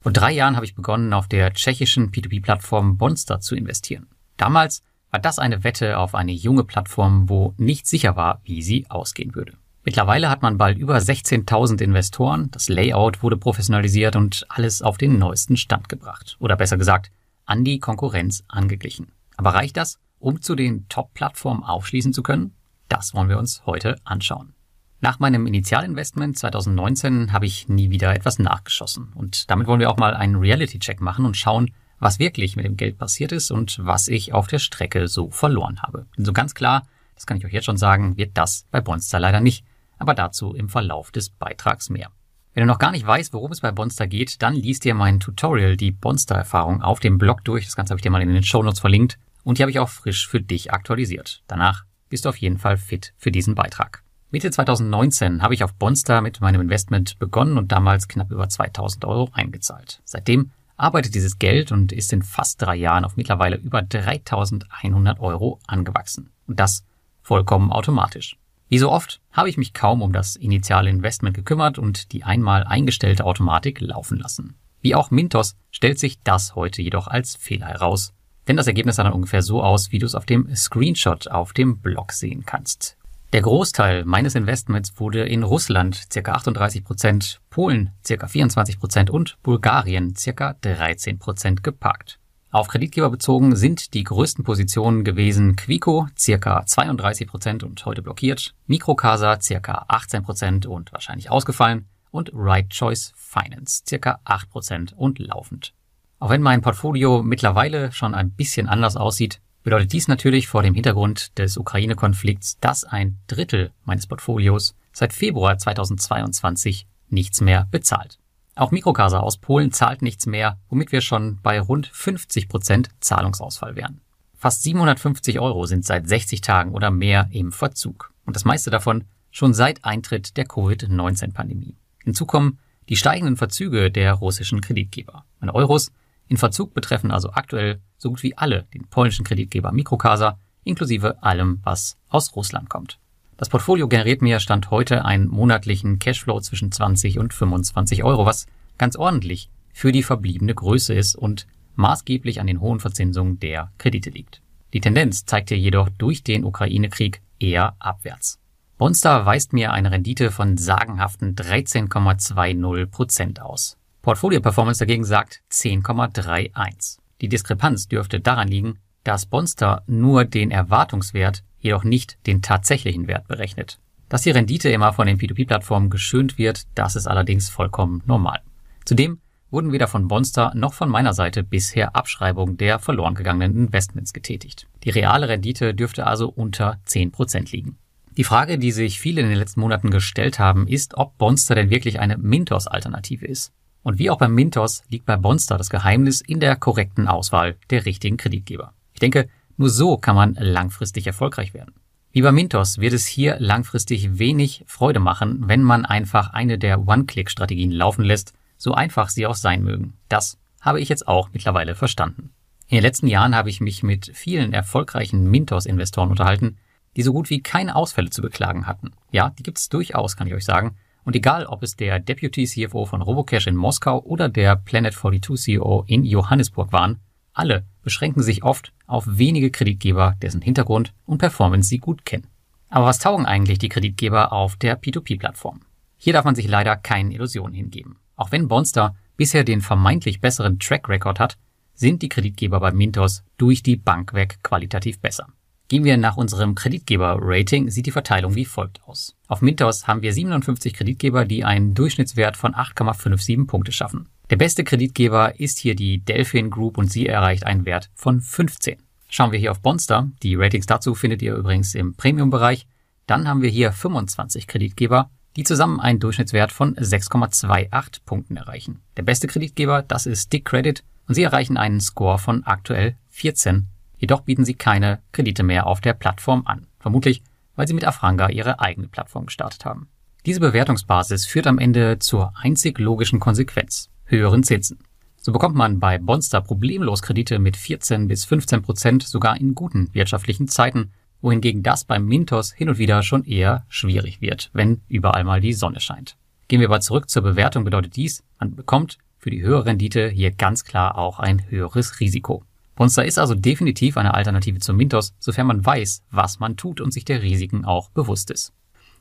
Vor drei Jahren habe ich begonnen, auf der tschechischen P2P-Plattform Bonster zu investieren. Damals war das eine Wette auf eine junge Plattform, wo nicht sicher war, wie sie ausgehen würde. Mittlerweile hat man bald über 16.000 Investoren, das Layout wurde professionalisiert und alles auf den neuesten Stand gebracht. Oder besser gesagt, an die Konkurrenz angeglichen. Aber reicht das, um zu den Top-Plattformen aufschließen zu können? Das wollen wir uns heute anschauen. Nach meinem Initialinvestment 2019 habe ich nie wieder etwas nachgeschossen. Und damit wollen wir auch mal einen Reality-Check machen und schauen, was wirklich mit dem Geld passiert ist und was ich auf der Strecke so verloren habe. Denn so ganz klar, das kann ich euch jetzt schon sagen, wird das bei Bonster leider nicht. Aber dazu im Verlauf des Beitrags mehr. Wenn du noch gar nicht weißt, worum es bei Bonster geht, dann liest dir mein Tutorial, die Bonster-Erfahrung, auf dem Blog durch. Das Ganze habe ich dir mal in den Show Notes verlinkt. Und die habe ich auch frisch für dich aktualisiert. Danach bist du auf jeden Fall fit für diesen Beitrag. Mitte 2019 habe ich auf Bonster mit meinem Investment begonnen und damals knapp über 2000 Euro eingezahlt. Seitdem arbeitet dieses Geld und ist in fast drei Jahren auf mittlerweile über 3100 Euro angewachsen. Und das vollkommen automatisch. Wie so oft habe ich mich kaum um das initiale Investment gekümmert und die einmal eingestellte Automatik laufen lassen. Wie auch Mintos stellt sich das heute jedoch als Fehler heraus. Denn das Ergebnis sah dann ungefähr so aus, wie du es auf dem Screenshot auf dem Blog sehen kannst. Der Großteil meines Investments wurde in Russland ca. 38 Prozent, Polen ca. 24 Prozent und Bulgarien ca. 13 Prozent geparkt. Auf Kreditgeber bezogen sind die größten Positionen gewesen Quico ca. 32 Prozent und heute blockiert, Microcasa ca. 18 Prozent und wahrscheinlich ausgefallen und Right Choice Finance ca. 8 Prozent und laufend. Auch wenn mein Portfolio mittlerweile schon ein bisschen anders aussieht, bedeutet dies natürlich vor dem Hintergrund des Ukraine-Konflikts, dass ein Drittel meines Portfolios seit Februar 2022 nichts mehr bezahlt. Auch Mikrokasa aus Polen zahlt nichts mehr, womit wir schon bei rund 50 Prozent Zahlungsausfall wären. Fast 750 Euro sind seit 60 Tagen oder mehr im Verzug. Und das meiste davon schon seit Eintritt der Covid-19-Pandemie. Hinzu kommen die steigenden Verzüge der russischen Kreditgeber. Meine Euros in Verzug betreffen also aktuell so gut wie alle den polnischen Kreditgeber Mikrokasa, inklusive allem, was aus Russland kommt. Das Portfolio generiert mir Stand heute einen monatlichen Cashflow zwischen 20 und 25 Euro, was ganz ordentlich für die verbliebene Größe ist und maßgeblich an den hohen Verzinsungen der Kredite liegt. Die Tendenz zeigt hier jedoch durch den Ukraine-Krieg eher abwärts. Bonster weist mir eine Rendite von sagenhaften 13,20 Prozent aus. Portfolio Performance dagegen sagt 10,31. Die Diskrepanz dürfte daran liegen, dass Bonster nur den Erwartungswert, jedoch nicht den tatsächlichen Wert berechnet. Dass die Rendite immer von den P2P-Plattformen geschönt wird, das ist allerdings vollkommen normal. Zudem wurden weder von Bonster noch von meiner Seite bisher Abschreibungen der verloren gegangenen Investments getätigt. Die reale Rendite dürfte also unter 10% liegen. Die Frage, die sich viele in den letzten Monaten gestellt haben, ist, ob Bonster denn wirklich eine Mintos-Alternative ist. Und wie auch beim Mintos liegt bei Bonster das Geheimnis in der korrekten Auswahl der richtigen Kreditgeber. Ich denke, nur so kann man langfristig erfolgreich werden. Wie bei Mintos wird es hier langfristig wenig Freude machen, wenn man einfach eine der One-Click-Strategien laufen lässt, so einfach sie auch sein mögen. Das habe ich jetzt auch mittlerweile verstanden. In den letzten Jahren habe ich mich mit vielen erfolgreichen Mintos-Investoren unterhalten, die so gut wie keine Ausfälle zu beklagen hatten. Ja, die gibt es durchaus, kann ich euch sagen. Und egal, ob es der Deputy CFO von Robocash in Moskau oder der Planet 42 CEO in Johannesburg waren, alle beschränken sich oft auf wenige Kreditgeber, dessen Hintergrund und Performance sie gut kennen. Aber was taugen eigentlich die Kreditgeber auf der P2P-Plattform? Hier darf man sich leider keinen Illusionen hingeben. Auch wenn Bonster bisher den vermeintlich besseren Track Record hat, sind die Kreditgeber bei Mintos durch die Bank weg qualitativ besser. Gehen wir nach unserem Kreditgeber-Rating, sieht die Verteilung wie folgt aus. Auf Mintos haben wir 57 Kreditgeber, die einen Durchschnittswert von 8,57 Punkte schaffen. Der beste Kreditgeber ist hier die Delphin Group und sie erreicht einen Wert von 15. Schauen wir hier auf Bonster, die Ratings dazu findet ihr übrigens im Premium-Bereich, dann haben wir hier 25 Kreditgeber, die zusammen einen Durchschnittswert von 6,28 Punkten erreichen. Der beste Kreditgeber, das ist Dick Credit und sie erreichen einen Score von aktuell 14 Jedoch bieten sie keine Kredite mehr auf der Plattform an. Vermutlich, weil sie mit Afranga ihre eigene Plattform gestartet haben. Diese Bewertungsbasis führt am Ende zur einzig logischen Konsequenz, höheren Zinsen. So bekommt man bei Bonster problemlos Kredite mit 14 bis 15 Prozent sogar in guten wirtschaftlichen Zeiten, wohingegen das beim Mintos hin und wieder schon eher schwierig wird, wenn überall mal die Sonne scheint. Gehen wir aber zurück zur Bewertung, bedeutet dies, man bekommt für die höhere Rendite hier ganz klar auch ein höheres Risiko. Bonster ist also definitiv eine Alternative zum Mintos, sofern man weiß, was man tut und sich der Risiken auch bewusst ist.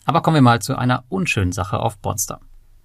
Aber kommen wir mal zu einer unschönen Sache auf Bonster.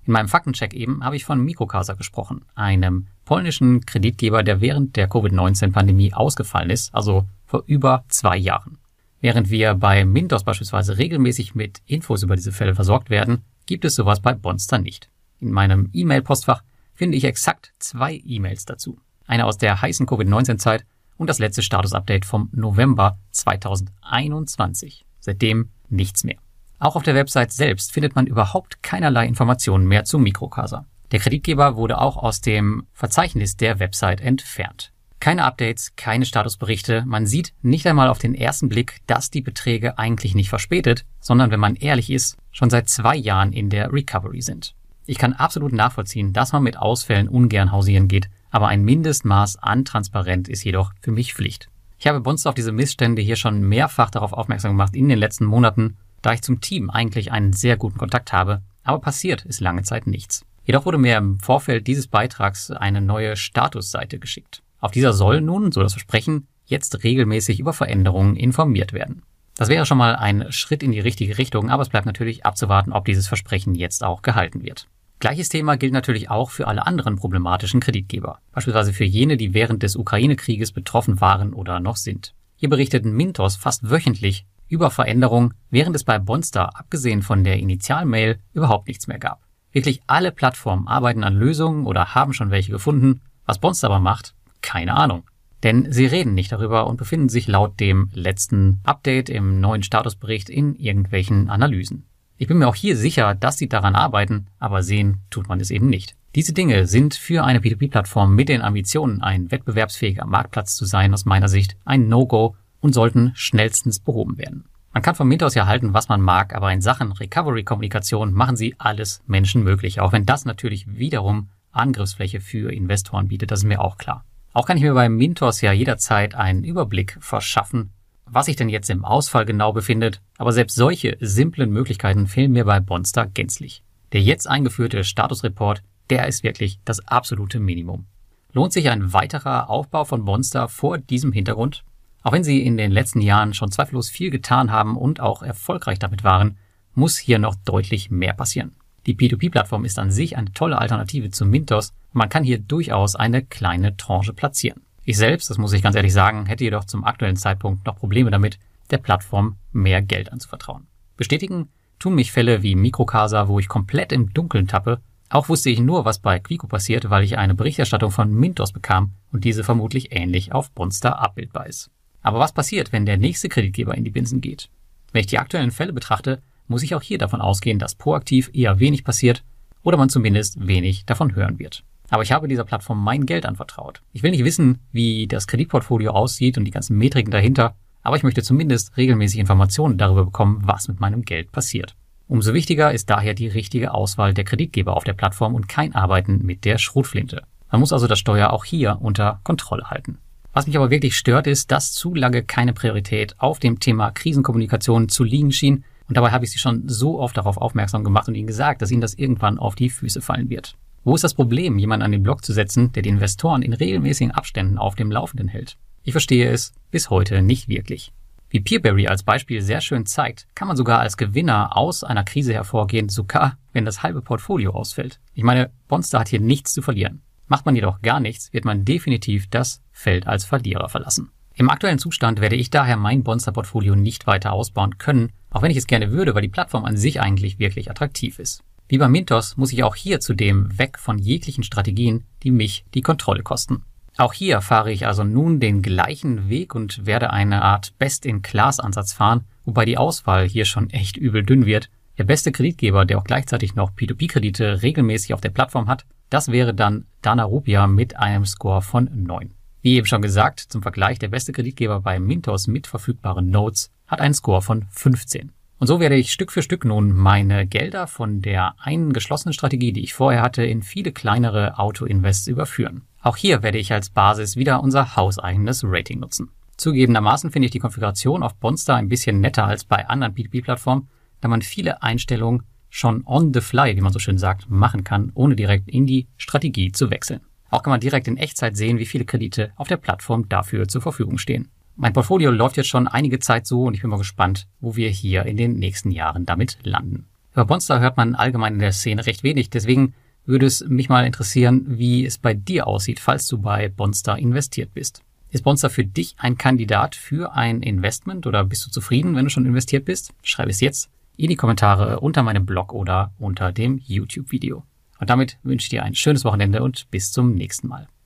In meinem Faktencheck eben habe ich von Mikrokasa gesprochen, einem polnischen Kreditgeber, der während der Covid-19-Pandemie ausgefallen ist, also vor über zwei Jahren. Während wir bei Mintos beispielsweise regelmäßig mit Infos über diese Fälle versorgt werden, gibt es sowas bei Bonster nicht. In meinem E-Mail-Postfach finde ich exakt zwei E-Mails dazu eine aus der heißen Covid-19-Zeit und das letzte Status-Update vom November 2021. Seitdem nichts mehr. Auch auf der Website selbst findet man überhaupt keinerlei Informationen mehr zu Mikrocasa. Der Kreditgeber wurde auch aus dem Verzeichnis der Website entfernt. Keine Updates, keine Statusberichte, man sieht nicht einmal auf den ersten Blick, dass die Beträge eigentlich nicht verspätet, sondern wenn man ehrlich ist, schon seit zwei Jahren in der Recovery sind. Ich kann absolut nachvollziehen, dass man mit Ausfällen ungern hausieren geht, aber ein Mindestmaß an Transparenz ist jedoch für mich Pflicht. Ich habe Bonster auf diese Missstände hier schon mehrfach darauf aufmerksam gemacht in den letzten Monaten, da ich zum Team eigentlich einen sehr guten Kontakt habe, aber passiert ist lange Zeit nichts. Jedoch wurde mir im Vorfeld dieses Beitrags eine neue Statusseite geschickt. Auf dieser soll nun, so das Versprechen, jetzt regelmäßig über Veränderungen informiert werden. Das wäre schon mal ein Schritt in die richtige Richtung, aber es bleibt natürlich abzuwarten, ob dieses Versprechen jetzt auch gehalten wird. Gleiches Thema gilt natürlich auch für alle anderen problematischen Kreditgeber, beispielsweise für jene, die während des Ukraine-Krieges betroffen waren oder noch sind. Hier berichteten Mintos fast wöchentlich über Veränderungen, während es bei Bonster abgesehen von der Initialmail überhaupt nichts mehr gab. Wirklich alle Plattformen arbeiten an Lösungen oder haben schon welche gefunden. Was Bonster aber macht, keine Ahnung. Denn sie reden nicht darüber und befinden sich laut dem letzten Update im neuen Statusbericht in irgendwelchen Analysen. Ich bin mir auch hier sicher, dass sie daran arbeiten, aber sehen tut man es eben nicht. Diese Dinge sind für eine P2P-Plattform mit den Ambitionen, ein wettbewerbsfähiger Marktplatz zu sein, aus meiner Sicht ein No-Go und sollten schnellstens behoben werden. Man kann vom Mintos ja halten, was man mag, aber in Sachen Recovery-Kommunikation machen sie alles Menschen möglich, auch wenn das natürlich wiederum Angriffsfläche für Investoren bietet, das ist mir auch klar. Auch kann ich mir beim Mintos ja jederzeit einen Überblick verschaffen, was sich denn jetzt im Ausfall genau befindet, aber selbst solche simplen Möglichkeiten fehlen mir bei Bonster gänzlich. Der jetzt eingeführte Statusreport, der ist wirklich das absolute Minimum. Lohnt sich ein weiterer Aufbau von Bonster vor diesem Hintergrund? Auch wenn sie in den letzten Jahren schon zweifellos viel getan haben und auch erfolgreich damit waren, muss hier noch deutlich mehr passieren. Die P2P-Plattform ist an sich eine tolle Alternative zu Mintos und man kann hier durchaus eine kleine Tranche platzieren. Ich selbst, das muss ich ganz ehrlich sagen, hätte jedoch zum aktuellen Zeitpunkt noch Probleme damit, der Plattform mehr Geld anzuvertrauen. Bestätigen tun mich Fälle wie Mikrocasa, wo ich komplett im Dunkeln tappe. Auch wusste ich nur, was bei Quico passiert, weil ich eine Berichterstattung von Mintos bekam und diese vermutlich ähnlich auf Bonster abbildbar ist. Aber was passiert, wenn der nächste Kreditgeber in die Binsen geht? Wenn ich die aktuellen Fälle betrachte, muss ich auch hier davon ausgehen, dass proaktiv eher wenig passiert oder man zumindest wenig davon hören wird. Aber ich habe dieser Plattform mein Geld anvertraut. Ich will nicht wissen, wie das Kreditportfolio aussieht und die ganzen Metriken dahinter, aber ich möchte zumindest regelmäßig Informationen darüber bekommen, was mit meinem Geld passiert. Umso wichtiger ist daher die richtige Auswahl der Kreditgeber auf der Plattform und kein Arbeiten mit der Schrotflinte. Man muss also das Steuer auch hier unter Kontrolle halten. Was mich aber wirklich stört, ist, dass zu lange keine Priorität auf dem Thema Krisenkommunikation zu liegen schien und dabei habe ich Sie schon so oft darauf aufmerksam gemacht und Ihnen gesagt, dass Ihnen das irgendwann auf die Füße fallen wird. Wo ist das Problem, jemanden an den Block zu setzen, der die Investoren in regelmäßigen Abständen auf dem Laufenden hält? Ich verstehe es bis heute nicht wirklich. Wie Peerberry als Beispiel sehr schön zeigt, kann man sogar als Gewinner aus einer Krise hervorgehen, sogar wenn das halbe Portfolio ausfällt. Ich meine, Bonster hat hier nichts zu verlieren. Macht man jedoch gar nichts, wird man definitiv das Feld als Verlierer verlassen. Im aktuellen Zustand werde ich daher mein Bonster-Portfolio nicht weiter ausbauen können, auch wenn ich es gerne würde, weil die Plattform an sich eigentlich wirklich attraktiv ist. Wie bei Mintos muss ich auch hier zudem weg von jeglichen Strategien, die mich die Kontrolle kosten. Auch hier fahre ich also nun den gleichen Weg und werde eine Art Best-in-Class-Ansatz fahren, wobei die Auswahl hier schon echt übel dünn wird. Der beste Kreditgeber, der auch gleichzeitig noch P2P-Kredite regelmäßig auf der Plattform hat, das wäre dann Dana Rupia mit einem Score von 9. Wie eben schon gesagt, zum Vergleich, der beste Kreditgeber bei Mintos mit verfügbaren Notes hat einen Score von 15. Und so werde ich Stück für Stück nun meine Gelder von der einen geschlossenen Strategie, die ich vorher hatte, in viele kleinere Auto-Invests überführen. Auch hier werde ich als Basis wieder unser hauseigenes Rating nutzen. Zugegebenermaßen finde ich die Konfiguration auf Bonstar ein bisschen netter als bei anderen B2B-Plattformen, da man viele Einstellungen schon on the fly, wie man so schön sagt, machen kann, ohne direkt in die Strategie zu wechseln. Auch kann man direkt in Echtzeit sehen, wie viele Kredite auf der Plattform dafür zur Verfügung stehen. Mein Portfolio läuft jetzt schon einige Zeit so und ich bin mal gespannt, wo wir hier in den nächsten Jahren damit landen. Über Bonster hört man allgemein in der Szene recht wenig, deswegen würde es mich mal interessieren, wie es bei dir aussieht, falls du bei Bonster investiert bist. Ist Bonster für dich ein Kandidat für ein Investment oder bist du zufrieden, wenn du schon investiert bist? Schreib es jetzt in die Kommentare unter meinem Blog oder unter dem YouTube-Video. Und damit wünsche ich dir ein schönes Wochenende und bis zum nächsten Mal.